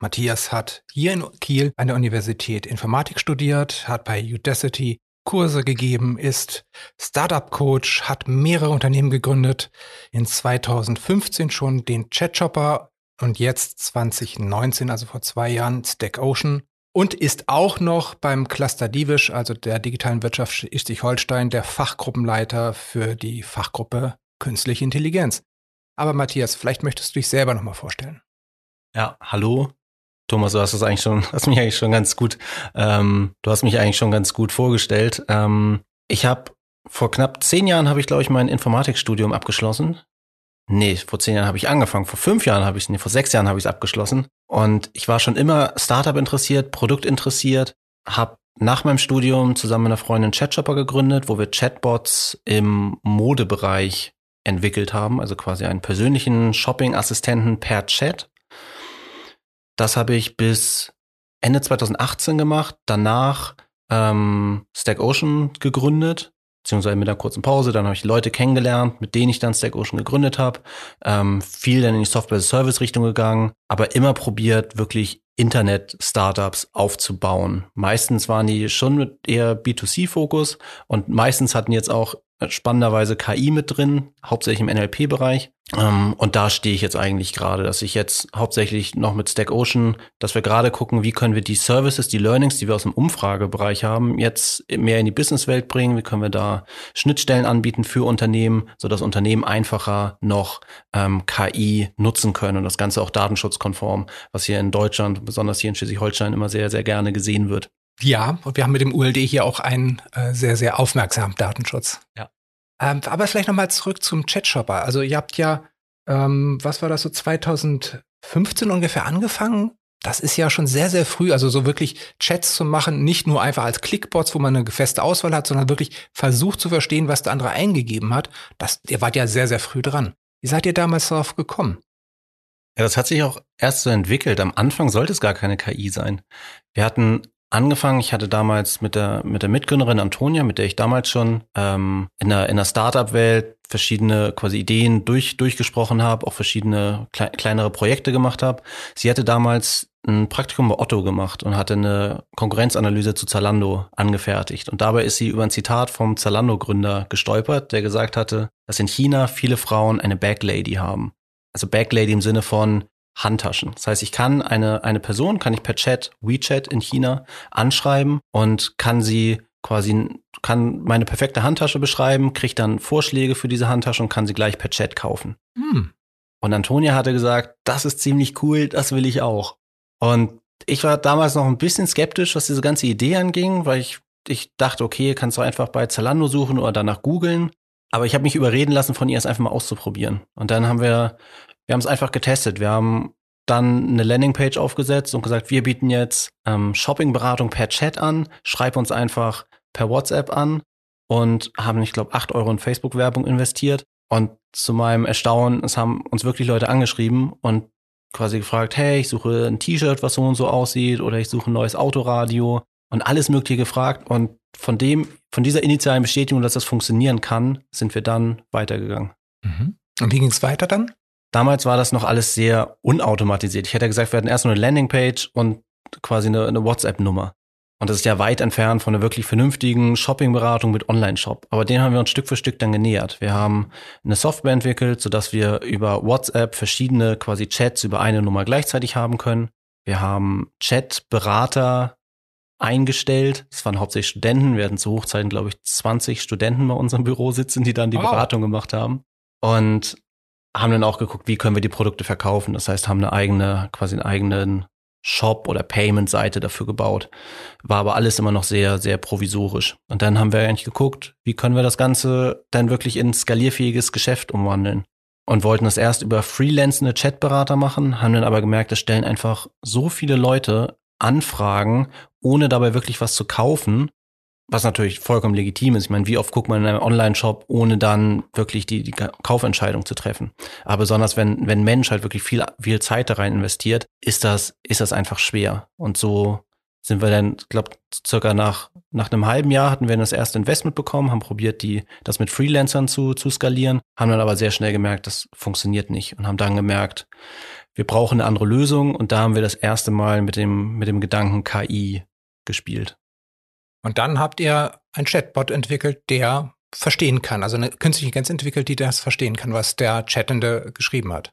Matthias hat hier in Kiel an der Universität Informatik studiert, hat bei Udacity Kurse gegeben, ist Startup-Coach, hat mehrere Unternehmen gegründet, in 2015 schon den Chatshopper und jetzt 2019, also vor zwei Jahren, Stack Ocean und ist auch noch beim Cluster Divish, also der digitalen Wirtschaft Schleswig-Holstein, der Fachgruppenleiter für die Fachgruppe Künstliche Intelligenz. Aber Matthias, vielleicht möchtest du dich selber nochmal vorstellen. Ja, hallo, Thomas, du hast das eigentlich schon, hast mich eigentlich schon ganz gut, ähm, du hast mich eigentlich schon ganz gut vorgestellt. Ähm, ich habe vor knapp zehn Jahren habe ich, glaube ich, mein Informatikstudium abgeschlossen. Nee, vor zehn Jahren habe ich angefangen. Vor fünf Jahren habe ich, nee, vor sechs Jahren habe ich es abgeschlossen. Und ich war schon immer Startup interessiert, Produkt interessiert, habe nach meinem Studium zusammen mit einer Freundin Chatshopper gegründet, wo wir Chatbots im Modebereich entwickelt haben, also quasi einen persönlichen Shopping-Assistenten per Chat. Das habe ich bis Ende 2018 gemacht. Danach ähm, Stack Ocean gegründet, beziehungsweise mit einer kurzen Pause. Dann habe ich Leute kennengelernt, mit denen ich dann Stack Ocean gegründet habe. Ähm, viel dann in die Software-Service-Richtung gegangen, aber immer probiert, wirklich Internet-Startups aufzubauen. Meistens waren die schon mit eher B2C-Fokus und meistens hatten jetzt auch spannenderweise KI mit drin, hauptsächlich im NLP-Bereich. Ähm, und da stehe ich jetzt eigentlich gerade, dass ich jetzt hauptsächlich noch mit Stack Ocean, dass wir gerade gucken, wie können wir die Services, die Learnings, die wir aus dem Umfragebereich haben, jetzt mehr in die Businesswelt bringen. Wie können wir da Schnittstellen anbieten für Unternehmen, sodass Unternehmen einfacher noch ähm, KI nutzen können und das Ganze auch datenschutzkonform, was hier in Deutschland, besonders hier in Schleswig-Holstein immer sehr, sehr gerne gesehen wird. Ja, und wir haben mit dem ULD hier auch einen äh, sehr, sehr aufmerksamen Datenschutz. Ja. Ähm, aber vielleicht nochmal zurück zum Chatshopper. Also ihr habt ja, ähm, was war das so 2015 ungefähr angefangen? Das ist ja schon sehr, sehr früh, also so wirklich Chats zu machen, nicht nur einfach als Clickbots, wo man eine feste Auswahl hat, sondern wirklich versucht zu verstehen, was der andere eingegeben hat. Das, ihr wart ja sehr, sehr früh dran. Wie seid ihr damals darauf gekommen? Ja, das hat sich auch erst so entwickelt. Am Anfang sollte es gar keine KI sein. Wir hatten angefangen. Ich hatte damals mit der, mit der Mitgründerin Antonia, mit der ich damals schon ähm, in der, in der Startup-Welt verschiedene quasi Ideen durch, durchgesprochen habe, auch verschiedene klei kleinere Projekte gemacht habe. Sie hatte damals ein Praktikum bei Otto gemacht und hatte eine Konkurrenzanalyse zu Zalando angefertigt. Und dabei ist sie über ein Zitat vom Zalando-Gründer gestolpert, der gesagt hatte, dass in China viele Frauen eine Backlady haben. Also Backlady im Sinne von, Handtaschen. Das heißt, ich kann eine, eine Person, kann ich per Chat, WeChat in China anschreiben und kann sie quasi, kann meine perfekte Handtasche beschreiben, kriegt dann Vorschläge für diese Handtasche und kann sie gleich per Chat kaufen. Hm. Und Antonia hatte gesagt, das ist ziemlich cool, das will ich auch. Und ich war damals noch ein bisschen skeptisch, was diese ganze Idee anging, weil ich, ich dachte, okay, kannst du einfach bei Zalando suchen oder danach googeln. Aber ich habe mich überreden lassen, von ihr es einfach mal auszuprobieren. Und dann haben wir wir haben es einfach getestet. Wir haben dann eine Landingpage aufgesetzt und gesagt, wir bieten jetzt ähm, Shoppingberatung per Chat an. Schreib uns einfach per WhatsApp an und haben, ich glaube, acht Euro in Facebook-Werbung investiert. Und zu meinem Erstaunen, es haben uns wirklich Leute angeschrieben und quasi gefragt, hey, ich suche ein T-Shirt, was so und so aussieht, oder ich suche ein neues Autoradio und alles Mögliche gefragt. Und von dem, von dieser initialen Bestätigung, dass das funktionieren kann, sind wir dann weitergegangen. Mhm. Und wie ging es weiter dann? Damals war das noch alles sehr unautomatisiert. Ich hätte gesagt, wir hatten erst nur eine Landingpage und quasi eine, eine WhatsApp-Nummer. Und das ist ja weit entfernt von einer wirklich vernünftigen Shoppingberatung mit Online-Shop. Aber den haben wir uns Stück für Stück dann genähert. Wir haben eine Software entwickelt, sodass wir über WhatsApp verschiedene quasi Chats über eine Nummer gleichzeitig haben können. Wir haben Chat-Berater eingestellt. Das waren hauptsächlich Studenten. Wir hatten zu Hochzeiten, glaube ich, 20 Studenten bei unserem Büro sitzen, die dann die wow. Beratung gemacht haben. Und haben dann auch geguckt, wie können wir die Produkte verkaufen. Das heißt, haben eine eigene, quasi einen eigenen Shop oder Payment-Seite dafür gebaut. War aber alles immer noch sehr, sehr provisorisch. Und dann haben wir eigentlich geguckt, wie können wir das Ganze dann wirklich in skalierfähiges Geschäft umwandeln. Und wollten das erst über freelancende Chatberater machen, haben dann aber gemerkt, es stellen einfach so viele Leute anfragen, ohne dabei wirklich was zu kaufen, was natürlich vollkommen legitim ist. Ich meine, wie oft guckt man in einem Online-Shop, ohne dann wirklich die, die Kaufentscheidung zu treffen? Aber besonders wenn, wenn Mensch halt wirklich viel, viel Zeit da rein investiert, ist das, ist das einfach schwer. Und so sind wir dann, glaube circa nach, nach einem halben Jahr hatten wir das erste Investment bekommen, haben probiert, die, das mit Freelancern zu, zu skalieren, haben dann aber sehr schnell gemerkt, das funktioniert nicht und haben dann gemerkt, wir brauchen eine andere Lösung und da haben wir das erste Mal mit dem, mit dem Gedanken KI gespielt. Und dann habt ihr ein Chatbot entwickelt, der verstehen kann, also eine künstliche Intelligenz entwickelt, die das verstehen kann, was der Chattende geschrieben hat.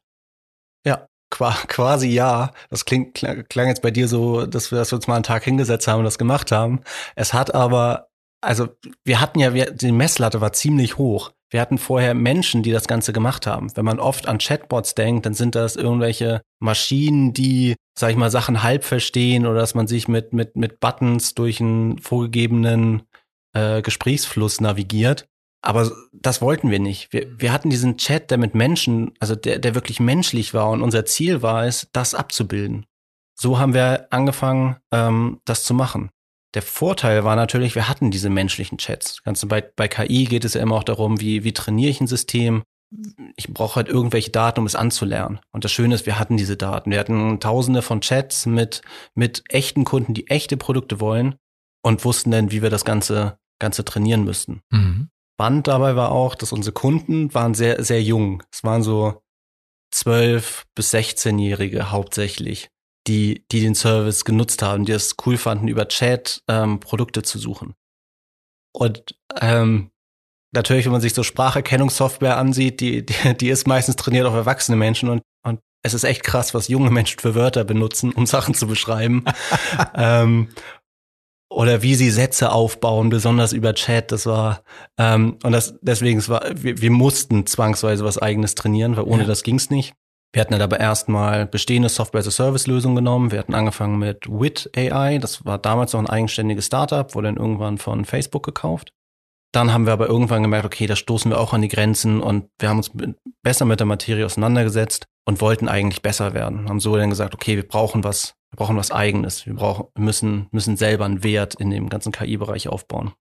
Ja, quasi ja. Das klingt, klang jetzt bei dir so, dass wir, das uns mal einen Tag hingesetzt haben und das gemacht haben. Es hat aber, also wir hatten ja, wir, die Messlatte war ziemlich hoch. Wir hatten vorher Menschen, die das Ganze gemacht haben. Wenn man oft an Chatbots denkt, dann sind das irgendwelche Maschinen, die sag ich mal, Sachen halb verstehen oder dass man sich mit, mit, mit Buttons durch einen vorgegebenen äh, Gesprächsfluss navigiert. Aber das wollten wir nicht. Wir, wir hatten diesen Chat, der mit Menschen, also der, der wirklich menschlich war und unser Ziel war es, das abzubilden. So haben wir angefangen, ähm, das zu machen. Der Vorteil war natürlich, wir hatten diese menschlichen Chats. Ganz bei, bei KI geht es ja immer auch darum, wie, wie trainiere ich ein System, ich brauche halt irgendwelche Daten, um es anzulernen. Und das Schöne ist, wir hatten diese Daten. Wir hatten tausende von Chats mit, mit echten Kunden, die echte Produkte wollen und wussten dann, wie wir das Ganze, Ganze trainieren müssten. Mhm. Spannend dabei war auch, dass unsere Kunden waren sehr, sehr jung. Es waren so zwölf bis 16-Jährige hauptsächlich, die, die den Service genutzt haben, die es cool fanden, über Chat ähm, Produkte zu suchen. Und ähm, natürlich, wenn man sich so Spracherkennungssoftware ansieht, die, die, die ist meistens trainiert auf erwachsene Menschen und, und es ist echt krass, was junge Menschen für Wörter benutzen, um Sachen zu beschreiben. ähm, oder wie sie Sätze aufbauen, besonders über Chat. Das war ähm, und das deswegen es war wir, wir mussten zwangsweise was eigenes trainieren, weil ohne ja. das ging's nicht. Wir hatten halt aber erstmal bestehende Software-as-a-Service-Lösungen genommen. Wir hatten angefangen mit Wit AI. Das war damals noch ein eigenständiges Startup, wurde dann irgendwann von Facebook gekauft. Dann haben wir aber irgendwann gemerkt, okay, da stoßen wir auch an die Grenzen und wir haben uns besser mit der Materie auseinandergesetzt und wollten eigentlich besser werden. Haben so dann gesagt, okay, wir brauchen was, wir brauchen was Eigenes. Wir brauchen, müssen, müssen selber einen Wert in dem ganzen KI-Bereich aufbauen.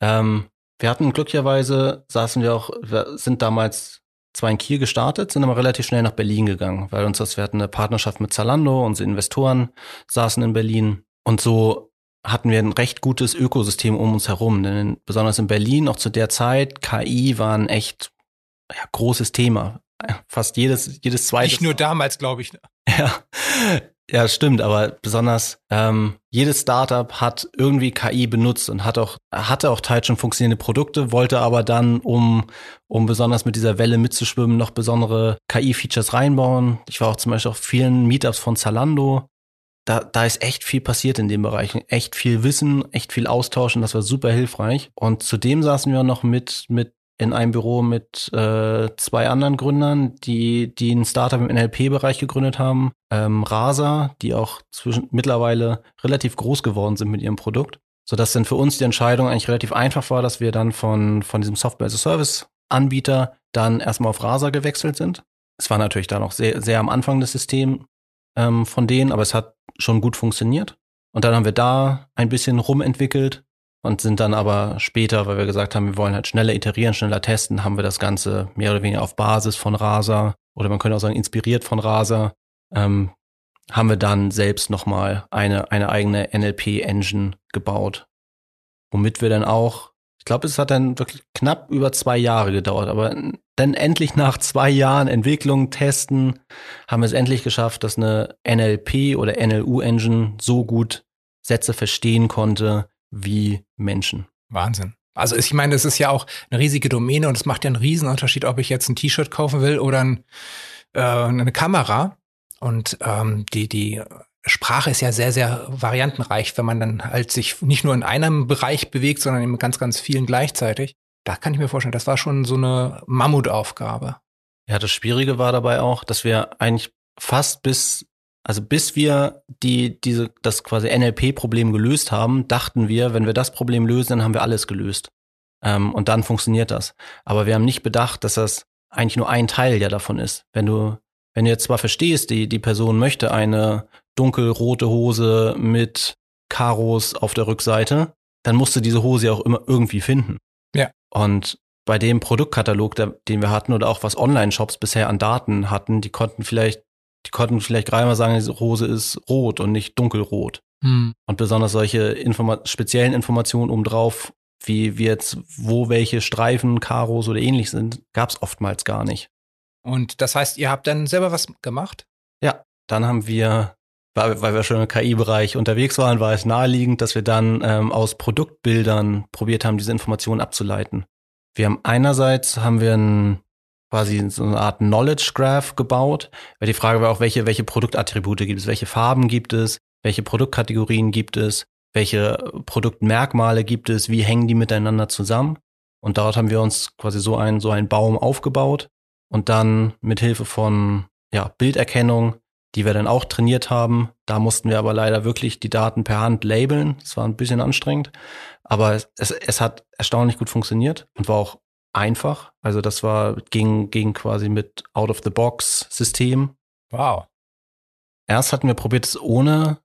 Ähm, wir hatten glücklicherweise, saßen wir auch, wir sind damals zwar in Kiel gestartet, sind aber relativ schnell nach Berlin gegangen, weil uns das, wir hatten eine Partnerschaft mit Zalando, unsere Investoren saßen in Berlin und so hatten wir ein recht gutes Ökosystem um uns herum. Denn besonders in Berlin, auch zu der Zeit, KI war ein echt ja, großes Thema. Fast jedes, jedes zweite. Nicht nur damals, glaube ich. Ne? Ja, ja, stimmt, aber besonders ähm, jedes Startup hat irgendwie KI benutzt und hat auch, hatte auch teils schon funktionierende Produkte, wollte aber dann, um, um besonders mit dieser Welle mitzuschwimmen, noch besondere KI-Features reinbauen. Ich war auch zum Beispiel auf vielen Meetups von Zalando, da, da ist echt viel passiert in dem Bereich. Echt viel Wissen, echt viel Austausch und das war super hilfreich. Und zudem saßen wir noch mit, mit in einem Büro mit äh, zwei anderen Gründern, die, die ein Startup im NLP-Bereich gegründet haben. Ähm, Rasa, die auch zwischen, mittlerweile relativ groß geworden sind mit ihrem Produkt. Sodass dann für uns die Entscheidung eigentlich relativ einfach war, dass wir dann von, von diesem Software-as-a-Service-Anbieter dann erstmal auf Rasa gewechselt sind. Es war natürlich da noch sehr, sehr am Anfang des Systems ähm, von denen, aber es hat schon gut funktioniert. Und dann haben wir da ein bisschen rumentwickelt und sind dann aber später, weil wir gesagt haben, wir wollen halt schneller iterieren, schneller testen, haben wir das Ganze mehr oder weniger auf Basis von Rasa oder man könnte auch sagen inspiriert von Rasa, ähm, haben wir dann selbst nochmal eine, eine eigene NLP-Engine gebaut, womit wir dann auch ich glaube, es hat dann wirklich knapp über zwei Jahre gedauert, aber dann endlich nach zwei Jahren Entwicklung, Testen, haben wir es endlich geschafft, dass eine NLP oder NLU-Engine so gut Sätze verstehen konnte wie Menschen. Wahnsinn. Also ich meine, es ist ja auch eine riesige Domäne und es macht ja einen Riesenunterschied, ob ich jetzt ein T-Shirt kaufen will oder ein, äh, eine Kamera. Und ähm, die, die Sprache ist ja sehr, sehr variantenreich, wenn man dann halt sich nicht nur in einem Bereich bewegt, sondern in ganz, ganz vielen gleichzeitig. Da kann ich mir vorstellen, das war schon so eine Mammutaufgabe. Ja, das Schwierige war dabei auch, dass wir eigentlich fast bis, also bis wir die, diese, das quasi NLP-Problem gelöst haben, dachten wir, wenn wir das Problem lösen, dann haben wir alles gelöst. Ähm, und dann funktioniert das. Aber wir haben nicht bedacht, dass das eigentlich nur ein Teil ja davon ist. Wenn du wenn du jetzt zwar verstehst, die, die Person möchte eine dunkelrote Hose mit Karos auf der Rückseite, dann musst du diese Hose ja auch immer irgendwie finden. Ja. Und bei dem Produktkatalog, den wir hatten oder auch was Online-Shops bisher an Daten hatten, die konnten vielleicht, die konnten vielleicht gerade mal sagen, diese Hose ist rot und nicht dunkelrot. Hm. Und besonders solche Informa speziellen Informationen obendrauf, wie, wie jetzt, wo welche Streifen, Karos oder ähnlich sind, gab es oftmals gar nicht. Und das heißt, ihr habt dann selber was gemacht? Ja, dann haben wir, weil, weil wir schon im KI-Bereich unterwegs waren, war es naheliegend, dass wir dann ähm, aus Produktbildern probiert haben, diese Informationen abzuleiten. Wir haben einerseits haben wir ein, quasi so eine Art Knowledge Graph gebaut. Weil die Frage war auch, welche, welche Produktattribute gibt es, welche Farben gibt es, welche Produktkategorien gibt es, welche Produktmerkmale gibt es, wie hängen die miteinander zusammen. Und dort haben wir uns quasi so einen, so einen Baum aufgebaut und dann mit Hilfe von ja, Bilderkennung, die wir dann auch trainiert haben. Da mussten wir aber leider wirklich die Daten per Hand labeln. Das war ein bisschen anstrengend. Aber es, es, es hat erstaunlich gut funktioniert und war auch einfach. Also das war, ging, ging quasi mit Out-of-the-Box-System. Wow. Erst hatten wir probiert, es ohne,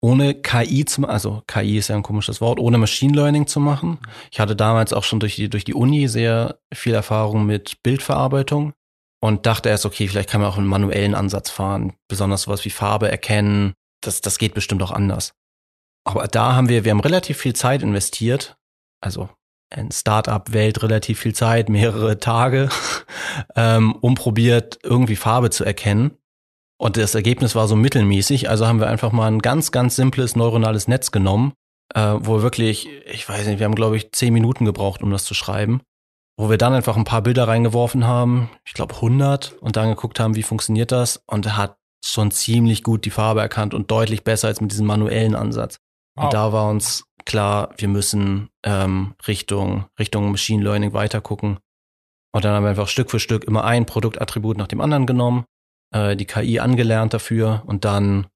ohne KI zu machen, also KI ist ja ein komisches Wort, ohne Machine Learning zu machen. Ich hatte damals auch schon durch die, durch die Uni sehr viel Erfahrung mit Bildverarbeitung und dachte erst, okay, vielleicht kann man auch einen manuellen Ansatz fahren, besonders sowas wie Farbe erkennen. Das, das geht bestimmt auch anders. Aber da haben wir, wir haben relativ viel Zeit investiert, also in Startup-Welt relativ viel Zeit, mehrere Tage, ähm, um probiert, irgendwie Farbe zu erkennen. Und das Ergebnis war so mittelmäßig. Also haben wir einfach mal ein ganz, ganz simples neuronales Netz genommen, äh, wo wirklich, ich weiß nicht, wir haben, glaube ich, zehn Minuten gebraucht, um das zu schreiben. Wo wir dann einfach ein paar Bilder reingeworfen haben, ich glaube 100, und dann geguckt haben, wie funktioniert das. Und er hat schon ziemlich gut die Farbe erkannt und deutlich besser als mit diesem manuellen Ansatz. Wow. Und da war uns klar, wir müssen ähm, Richtung, Richtung Machine Learning weitergucken. Und dann haben wir einfach Stück für Stück immer ein Produktattribut nach dem anderen genommen, äh, die KI angelernt dafür und dann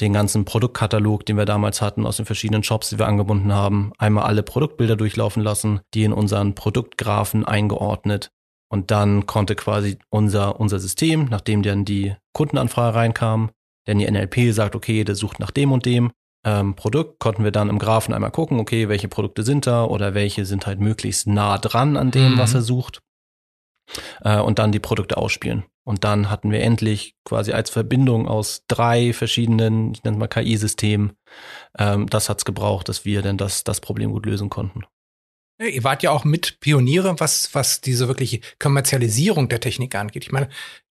den ganzen Produktkatalog, den wir damals hatten aus den verschiedenen Shops, die wir angebunden haben, einmal alle Produktbilder durchlaufen lassen, die in unseren Produktgraphen eingeordnet. Und dann konnte quasi unser, unser System, nachdem dann die Kundenanfrage reinkam, denn die NLP sagt, okay, der sucht nach dem und dem, ähm, Produkt, konnten wir dann im Graphen einmal gucken, okay, welche Produkte sind da oder welche sind halt möglichst nah dran an dem, mhm. was er sucht. Äh, und dann die Produkte ausspielen. Und dann hatten wir endlich quasi als Verbindung aus drei verschiedenen, ich nenne es mal KI-Systemen, ähm, das hat's gebraucht, dass wir denn das, das Problem gut lösen konnten. Ja, ihr wart ja auch mit Pioniere, was, was diese wirkliche Kommerzialisierung der Technik angeht. Ich meine,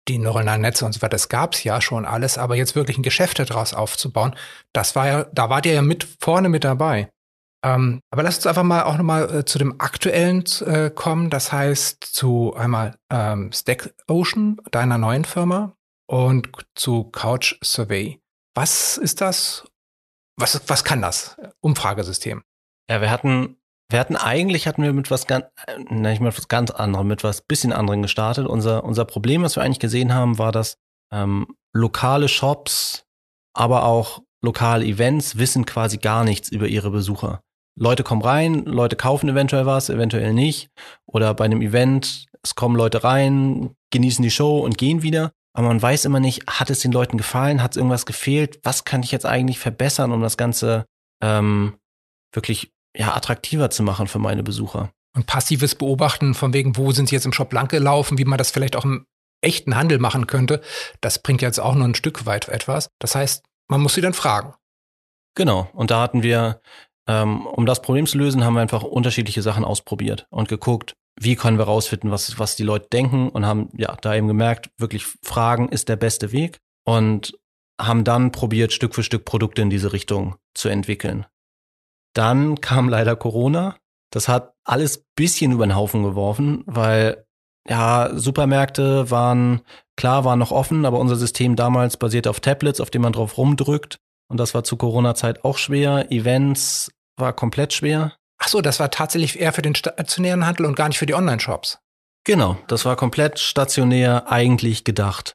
die neuronalen Netze und so weiter, das gab's ja schon alles, aber jetzt wirklich ein Geschäft daraus aufzubauen, das war ja, da wart ihr ja mit vorne mit dabei. Ähm, aber lasst uns einfach mal auch nochmal äh, zu dem aktuellen äh, kommen, das heißt zu einmal ähm, Stack Ocean, deiner neuen Firma, und zu Couch Survey. Was ist das? Was, was kann das? Umfragesystem. Ja, wir hatten wir hatten eigentlich hatten wir mit was ganz, äh, nicht mit was ganz anderem, mit was bisschen anderem gestartet. Unser, unser Problem, was wir eigentlich gesehen haben, war, dass ähm, lokale Shops, aber auch lokale Events wissen quasi gar nichts über ihre Besucher. Leute kommen rein, Leute kaufen eventuell was, eventuell nicht. Oder bei einem Event, es kommen Leute rein, genießen die Show und gehen wieder. Aber man weiß immer nicht, hat es den Leuten gefallen, hat es irgendwas gefehlt, was kann ich jetzt eigentlich verbessern, um das Ganze ähm, wirklich ja, attraktiver zu machen für meine Besucher. Und passives Beobachten von wegen, wo sind sie jetzt im Shop lang gelaufen, wie man das vielleicht auch im echten Handel machen könnte, das bringt jetzt auch nur ein Stück weit etwas. Das heißt, man muss sie dann fragen. Genau. Und da hatten wir, ähm, um das Problem zu lösen, haben wir einfach unterschiedliche Sachen ausprobiert und geguckt, wie können wir rausfinden, was, was die Leute denken und haben ja da eben gemerkt, wirklich Fragen ist der beste Weg und haben dann probiert, Stück für Stück Produkte in diese Richtung zu entwickeln. Dann kam leider Corona. Das hat alles bisschen über den Haufen geworfen, weil ja, Supermärkte waren, klar, waren noch offen, aber unser System damals basiert auf Tablets, auf denen man drauf rumdrückt. Und das war zu Corona-Zeit auch schwer. Events war komplett schwer. Ach so, das war tatsächlich eher für den stationären Handel und gar nicht für die Online-Shops. Genau, das war komplett stationär eigentlich gedacht.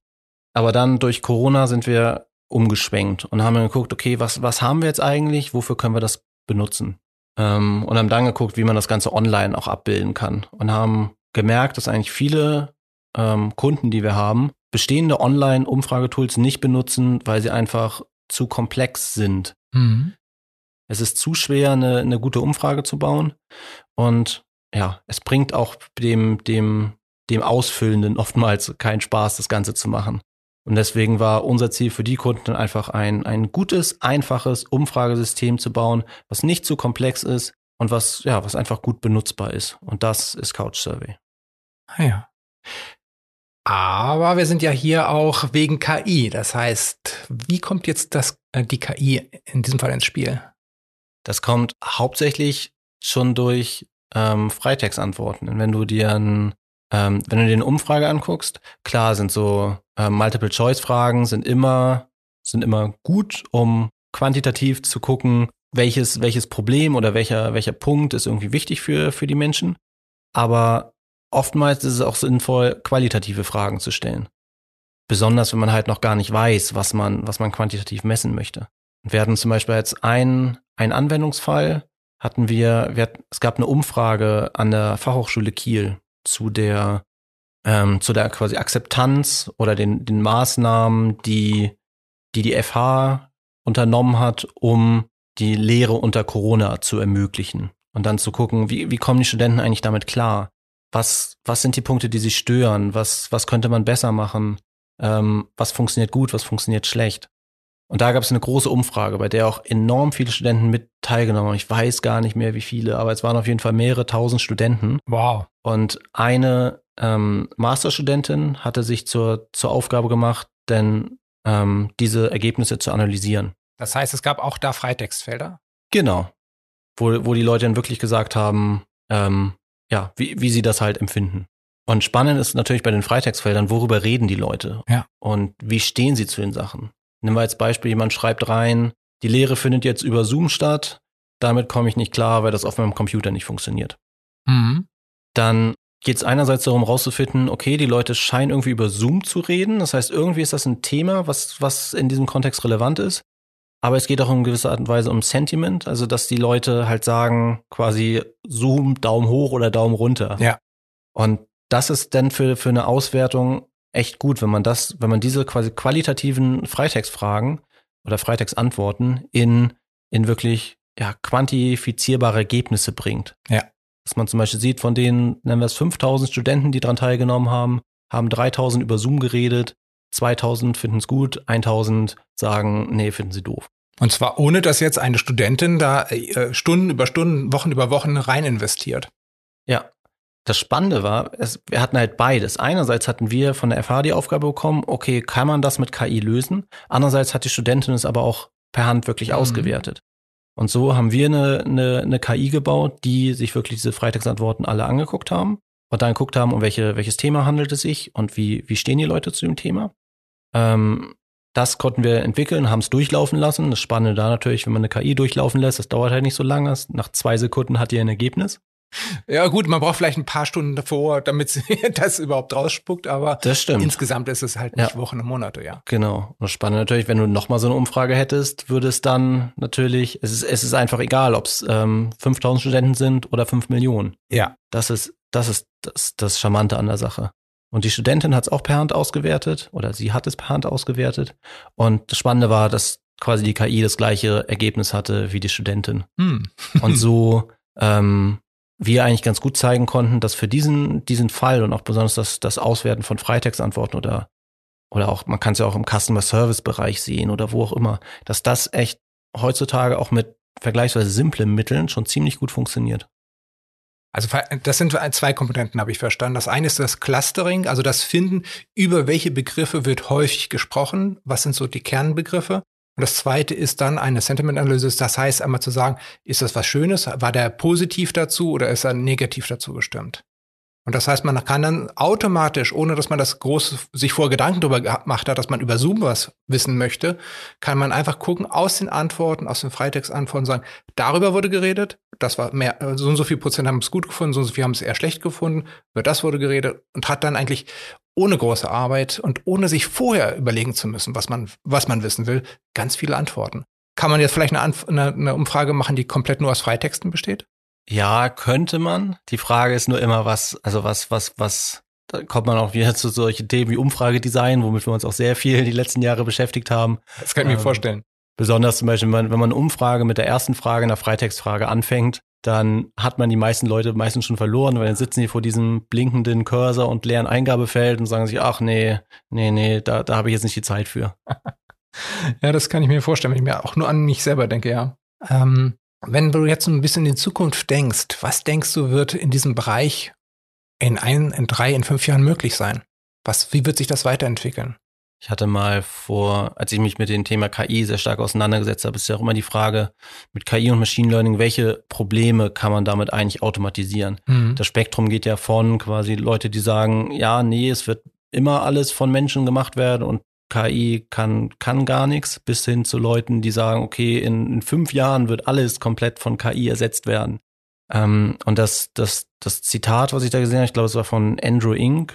Aber dann durch Corona sind wir umgeschwenkt und haben geguckt, okay, was, was haben wir jetzt eigentlich? Wofür können wir das benutzen. Ähm, und haben dann geguckt, wie man das Ganze online auch abbilden kann. Und haben gemerkt, dass eigentlich viele ähm, Kunden, die wir haben, bestehende Online-Umfragetools nicht benutzen, weil sie einfach zu komplex sind. Mhm. Es ist zu schwer, eine, eine gute Umfrage zu bauen. Und ja, es bringt auch dem, dem, dem Ausfüllenden oftmals keinen Spaß, das Ganze zu machen. Und deswegen war unser Ziel für die Kunden einfach ein, ein gutes, einfaches Umfragesystem zu bauen, was nicht zu komplex ist und was, ja, was einfach gut benutzbar ist. Und das ist Couch Survey. Ah ja. Aber wir sind ja hier auch wegen KI. Das heißt, wie kommt jetzt das, äh, die KI in diesem Fall ins Spiel? Das kommt hauptsächlich schon durch ähm, Freitextantworten. Wenn du dir ein, ähm, wenn du dir eine Umfrage anguckst, klar sind so äh, Multiple-Choice-Fragen sind immer, sind immer gut, um quantitativ zu gucken, welches, welches Problem oder welcher, welcher Punkt ist irgendwie wichtig für, für die Menschen. Aber oftmals ist es auch sinnvoll, qualitative Fragen zu stellen. Besonders wenn man halt noch gar nicht weiß, was man, was man quantitativ messen möchte. Wir hatten zum Beispiel jetzt einen, einen Anwendungsfall, hatten wir, wir hatten, es gab eine Umfrage an der Fachhochschule Kiel zu der, ähm, zu der quasi Akzeptanz oder den, den Maßnahmen, die, die die FH unternommen hat, um die Lehre unter Corona zu ermöglichen. Und dann zu gucken, wie, wie kommen die Studenten eigentlich damit klar? was, was sind die Punkte, die sie stören? Was, was könnte man besser machen? Ähm, was funktioniert gut, was funktioniert schlecht? Und da gab es eine große Umfrage, bei der auch enorm viele Studenten mit teilgenommen haben. Ich weiß gar nicht mehr, wie viele, aber es waren auf jeden Fall mehrere tausend Studenten. Wow. Und eine ähm, Masterstudentin hatte sich zur, zur Aufgabe gemacht, denn ähm, diese Ergebnisse zu analysieren. Das heißt, es gab auch da Freitextfelder? Genau. Wo, wo die Leute dann wirklich gesagt haben, ähm, ja, wie, wie sie das halt empfinden. Und spannend ist natürlich bei den Freitextfeldern, worüber reden die Leute? Ja. Und wie stehen sie zu den Sachen? Nehmen wir als Beispiel, jemand schreibt rein, die Lehre findet jetzt über Zoom statt, damit komme ich nicht klar, weil das auf meinem Computer nicht funktioniert. Mhm. Dann geht es einerseits darum, rauszufinden, okay, die Leute scheinen irgendwie über Zoom zu reden. Das heißt, irgendwie ist das ein Thema, was, was in diesem Kontext relevant ist. Aber es geht auch in gewisser Art und Weise um Sentiment, also dass die Leute halt sagen, quasi Zoom, Daumen hoch oder Daumen runter. Ja. Und das ist dann für, für eine Auswertung echt gut, wenn man das, wenn man diese quasi qualitativen Freitextfragen oder Freitextantworten in, in wirklich ja, quantifizierbare Ergebnisse bringt. Ja. Dass man zum Beispiel sieht, von denen, nennen wir es 5000 Studenten, die daran teilgenommen haben, haben 3000 über Zoom geredet, 2000 finden es gut, 1000 sagen, nee, finden sie doof. Und zwar ohne, dass jetzt eine Studentin da äh, Stunden über Stunden, Wochen über Wochen rein investiert. Ja. Das Spannende war, es, wir hatten halt beides. Einerseits hatten wir von der FH die Aufgabe bekommen, okay, kann man das mit KI lösen? Andererseits hat die Studentin es aber auch per Hand wirklich mhm. ausgewertet. Und so haben wir eine, eine, eine KI gebaut, die sich wirklich diese Freitagsantworten alle angeguckt haben und dann geguckt haben, um welche, welches Thema handelt es sich und wie, wie stehen die Leute zu dem Thema. Ähm, das konnten wir entwickeln, haben es durchlaufen lassen. Das Spannende da natürlich, wenn man eine KI durchlaufen lässt, das dauert halt nicht so lange. Nach zwei Sekunden hat ihr ein Ergebnis. Ja gut, man braucht vielleicht ein paar Stunden davor, damit sie das überhaupt rausspuckt, aber das stimmt. insgesamt ist es halt nicht ja. Wochen und Monate, ja. Genau. Und das Spannende natürlich, wenn du nochmal so eine Umfrage hättest, würde es dann natürlich, es ist, es ist einfach egal, ob es ähm, 5000 Studenten sind oder 5 Millionen. Ja. Das ist, das ist das, das Charmante an der Sache. Und die Studentin hat es auch per Hand ausgewertet oder sie hat es per Hand ausgewertet. Und das Spannende war, dass quasi die KI das gleiche Ergebnis hatte wie die Studentin. Hm. Und so ähm, wir eigentlich ganz gut zeigen konnten, dass für diesen, diesen Fall und auch besonders das, das Auswerten von Freitextantworten oder, oder auch, man kann es ja auch im Customer Service Bereich sehen oder wo auch immer, dass das echt heutzutage auch mit vergleichsweise simplen Mitteln schon ziemlich gut funktioniert. Also das sind zwei Komponenten, habe ich verstanden. Das eine ist das Clustering, also das Finden, über welche Begriffe wird häufig gesprochen, was sind so die Kernbegriffe. Und das zweite ist dann eine Sentiment-Analysis, das heißt einmal zu sagen, ist das was Schönes, war der positiv dazu oder ist er negativ dazu gestimmt? Und das heißt, man kann dann automatisch, ohne dass man das groß sich vor Gedanken darüber gemacht hat, dass man über Zoom was wissen möchte, kann man einfach gucken aus den Antworten, aus den Freitextantworten sagen, darüber wurde geredet, das war mehr, so und so viel Prozent haben es gut gefunden, so und so viel haben es eher schlecht gefunden, über das wurde geredet und hat dann eigentlich ohne große Arbeit und ohne sich vorher überlegen zu müssen, was man, was man wissen will, ganz viele Antworten. Kann man jetzt vielleicht eine, eine, eine Umfrage machen, die komplett nur aus Freitexten besteht? Ja, könnte man. Die Frage ist nur immer, was, also was, was, was, da kommt man auch wieder zu solchen Themen wie Umfragedesign, womit wir uns auch sehr viel die letzten Jahre beschäftigt haben. Das kann ich ähm, mir vorstellen. Besonders zum Beispiel, wenn man, wenn man eine Umfrage mit der ersten Frage, einer Freitextfrage anfängt, dann hat man die meisten Leute meistens schon verloren, weil dann sitzen die vor diesem blinkenden Cursor und leeren Eingabefeld und sagen sich, ach nee, nee, nee, da, da habe ich jetzt nicht die Zeit für. ja, das kann ich mir vorstellen, wenn ich mir auch nur an mich selber denke, ja. Ähm, wenn du jetzt ein bisschen in die Zukunft denkst, was denkst du, wird in diesem Bereich in ein, in drei, in fünf Jahren möglich sein? Was, wie wird sich das weiterentwickeln? Ich hatte mal vor, als ich mich mit dem Thema KI sehr stark auseinandergesetzt habe, ist ja auch immer die Frage mit KI und Machine Learning, welche Probleme kann man damit eigentlich automatisieren? Mhm. Das Spektrum geht ja von quasi Leute, die sagen, ja, nee, es wird immer alles von Menschen gemacht werden und KI kann, kann gar nichts, bis hin zu Leuten, die sagen, okay, in, in fünf Jahren wird alles komplett von KI ersetzt werden. Ähm, und das, das, das Zitat, was ich da gesehen habe, ich glaube, es war von Andrew Inc.,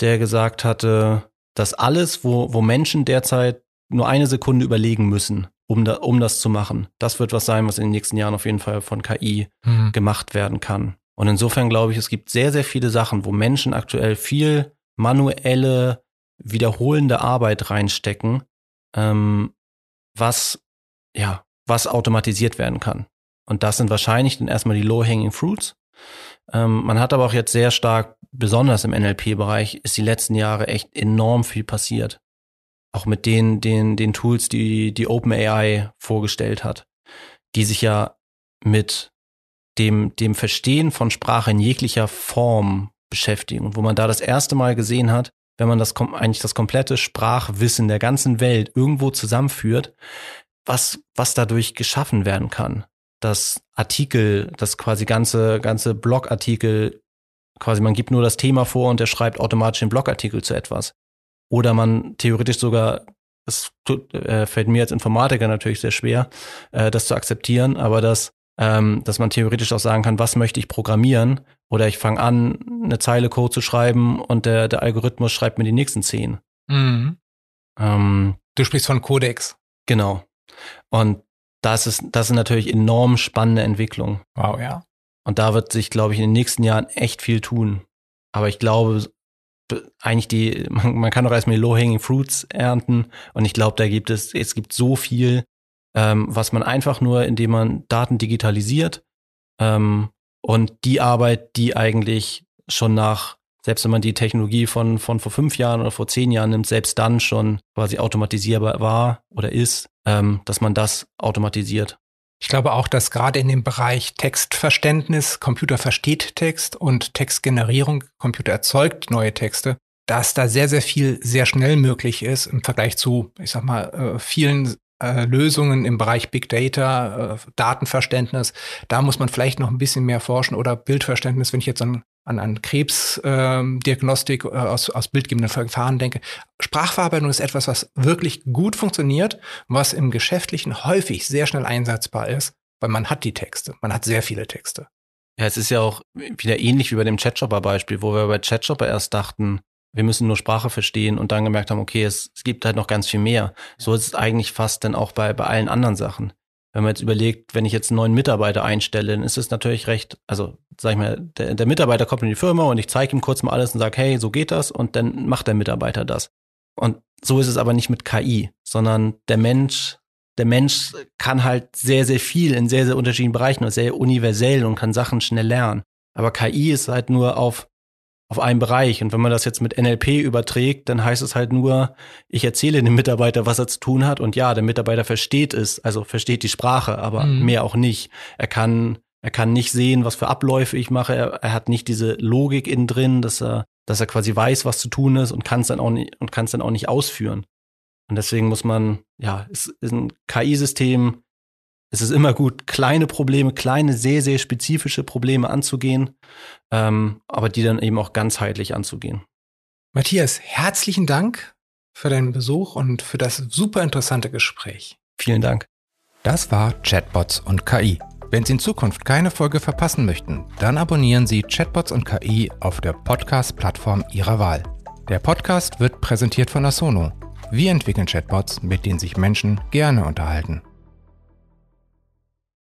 der gesagt hatte, dass alles, wo, wo Menschen derzeit nur eine Sekunde überlegen müssen, um, da, um das zu machen, das wird was sein, was in den nächsten Jahren auf jeden Fall von KI mhm. gemacht werden kann. Und insofern glaube ich, es gibt sehr, sehr viele Sachen, wo Menschen aktuell viel manuelle, wiederholende Arbeit reinstecken, ähm, was, ja, was automatisiert werden kann. Und das sind wahrscheinlich dann erstmal die low-hanging fruits. Ähm, man hat aber auch jetzt sehr stark, besonders im NLP-Bereich, ist die letzten Jahre echt enorm viel passiert. Auch mit den, den, den Tools, die die OpenAI vorgestellt hat, die sich ja mit dem, dem Verstehen von Sprache in jeglicher Form beschäftigen. Und wo man da das erste Mal gesehen hat, wenn man das eigentlich das komplette Sprachwissen der ganzen Welt irgendwo zusammenführt, was, was dadurch geschaffen werden kann das Artikel, das quasi ganze, ganze Blogartikel, quasi man gibt nur das Thema vor und der schreibt automatisch den Blogartikel zu etwas. Oder man theoretisch sogar, das tut, äh, fällt mir als Informatiker natürlich sehr schwer, äh, das zu akzeptieren, aber dass, ähm, dass man theoretisch auch sagen kann, was möchte ich programmieren? Oder ich fange an, eine Zeile Code zu schreiben und der, der Algorithmus schreibt mir die nächsten zehn. Mhm. Ähm, du sprichst von Codex. Genau. Und das ist, das ist natürlich enorm spannende Entwicklung. Wow, ja. Und da wird sich, glaube ich, in den nächsten Jahren echt viel tun. Aber ich glaube, eigentlich die, man, man kann doch erstmal die Low-Hanging Fruits ernten. Und ich glaube, da gibt es, es gibt so viel, ähm, was man einfach nur, indem man Daten digitalisiert ähm, und die Arbeit, die eigentlich schon nach selbst wenn man die Technologie von, von vor fünf Jahren oder vor zehn Jahren nimmt, selbst dann schon quasi automatisierbar war oder ist, ähm, dass man das automatisiert. Ich glaube auch, dass gerade in dem Bereich Textverständnis, Computer versteht Text und Textgenerierung, Computer erzeugt neue Texte, dass da sehr, sehr viel sehr schnell möglich ist im Vergleich zu, ich sag mal, äh, vielen äh, Lösungen im Bereich Big Data, äh, Datenverständnis. Da muss man vielleicht noch ein bisschen mehr forschen oder Bildverständnis, wenn ich jetzt an, an, an Krebsdiagnostik ähm, äh, aus, aus bildgebenden Verfahren denke. Sprachverarbeitung ist etwas, was wirklich gut funktioniert, was im Geschäftlichen häufig sehr schnell einsetzbar ist, weil man hat die Texte, man hat sehr viele Texte. Ja, es ist ja auch wieder ähnlich wie bei dem Chatshopper-Beispiel, wo wir bei Chatshopper erst dachten, wir müssen nur Sprache verstehen und dann gemerkt haben, okay, es, es gibt halt noch ganz viel mehr. So ist es eigentlich fast dann auch bei, bei allen anderen Sachen. Wenn man jetzt überlegt, wenn ich jetzt einen neuen Mitarbeiter einstelle, dann ist es natürlich recht, also sag ich mal, der, der Mitarbeiter kommt in die Firma und ich zeige ihm kurz mal alles und sage, hey, so geht das und dann macht der Mitarbeiter das. Und so ist es aber nicht mit KI, sondern der Mensch, der Mensch kann halt sehr, sehr viel in sehr, sehr unterschiedlichen Bereichen und sehr universell und kann Sachen schnell lernen. Aber KI ist halt nur auf auf einen Bereich. Und wenn man das jetzt mit NLP überträgt, dann heißt es halt nur, ich erzähle dem Mitarbeiter, was er zu tun hat. Und ja, der Mitarbeiter versteht es, also versteht die Sprache, aber mhm. mehr auch nicht. Er kann, er kann nicht sehen, was für Abläufe ich mache. Er, er hat nicht diese Logik innen drin, dass er, dass er quasi weiß, was zu tun ist und kann es dann auch nicht, und kann es dann auch nicht ausführen. Und deswegen muss man, ja, es ist ein KI-System, es ist immer gut, kleine Probleme, kleine, sehr, sehr spezifische Probleme anzugehen, ähm, aber die dann eben auch ganzheitlich anzugehen. Matthias, herzlichen Dank für deinen Besuch und für das super interessante Gespräch. Vielen Dank. Das war Chatbots und KI. Wenn Sie in Zukunft keine Folge verpassen möchten, dann abonnieren Sie Chatbots und KI auf der Podcast-Plattform Ihrer Wahl. Der Podcast wird präsentiert von Asono. Wir entwickeln Chatbots, mit denen sich Menschen gerne unterhalten.